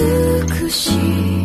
美しい。